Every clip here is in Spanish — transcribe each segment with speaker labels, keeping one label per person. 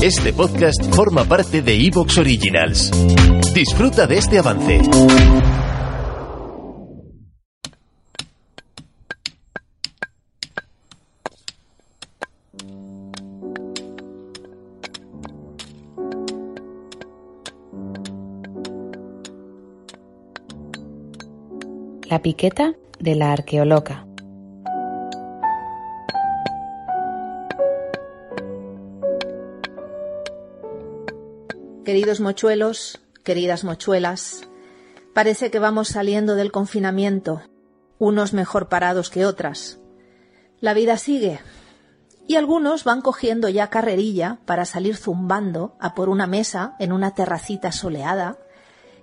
Speaker 1: Este podcast forma parte de Evox Originals. Disfruta de este avance.
Speaker 2: La piqueta de la arqueoloca.
Speaker 3: Queridos mochuelos, queridas mochuelas, parece que vamos saliendo del confinamiento, unos mejor parados que otras. La vida sigue, y algunos van cogiendo ya carrerilla para salir zumbando a por una mesa en una terracita soleada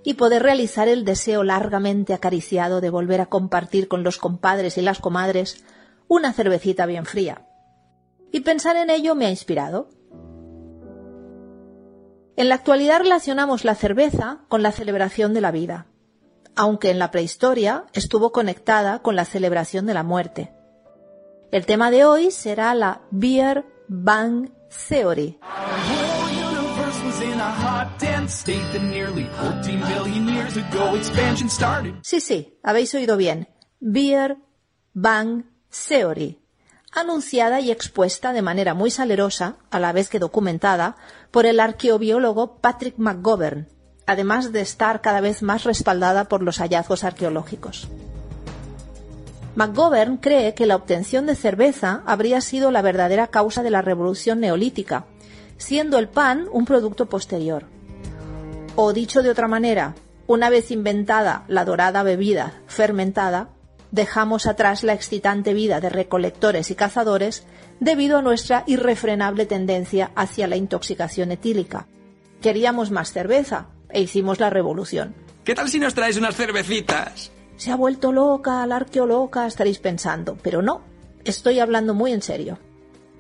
Speaker 3: y poder realizar el deseo largamente acariciado de volver a compartir con los compadres y las comadres una cervecita bien fría. Y pensar en ello me ha inspirado. En la actualidad relacionamos la cerveza con la celebración de la vida, aunque en la prehistoria estuvo conectada con la celebración de la muerte. El tema de hoy será la Beer Bang Theory. Sí, sí, habéis oído bien. Beer Bang Theory anunciada y expuesta de manera muy salerosa, a la vez que documentada, por el arqueobiólogo Patrick McGovern, además de estar cada vez más respaldada por los hallazgos arqueológicos. McGovern cree que la obtención de cerveza habría sido la verdadera causa de la revolución neolítica, siendo el pan un producto posterior. O dicho de otra manera, una vez inventada la dorada bebida fermentada, dejamos atrás la excitante vida de recolectores y cazadores debido a nuestra irrefrenable tendencia hacia la intoxicación etílica. Queríamos más cerveza e hicimos la revolución.
Speaker 4: ¿Qué tal si nos traes unas cervecitas?
Speaker 3: Se ha vuelto loca, la arqueoloca, estaréis pensando, pero no, estoy hablando muy en serio.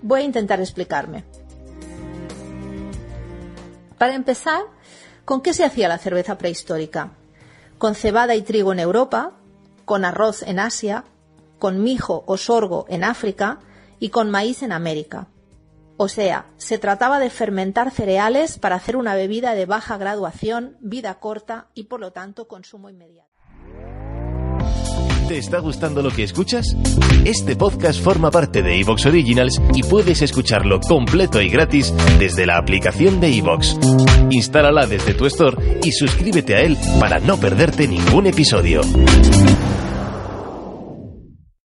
Speaker 3: Voy a intentar explicarme. Para empezar, ¿con qué se hacía la cerveza prehistórica? Con cebada y trigo en Europa, con arroz en Asia, con mijo o sorgo en África y con maíz en América. O sea, se trataba de fermentar cereales para hacer una bebida de baja graduación, vida corta y por lo tanto consumo inmediato.
Speaker 1: ¿Te está gustando lo que escuchas? Este podcast forma parte de Evox Originals y puedes escucharlo completo y gratis desde la aplicación de Evox. Instálala desde tu store y suscríbete a él para no perderte ningún episodio.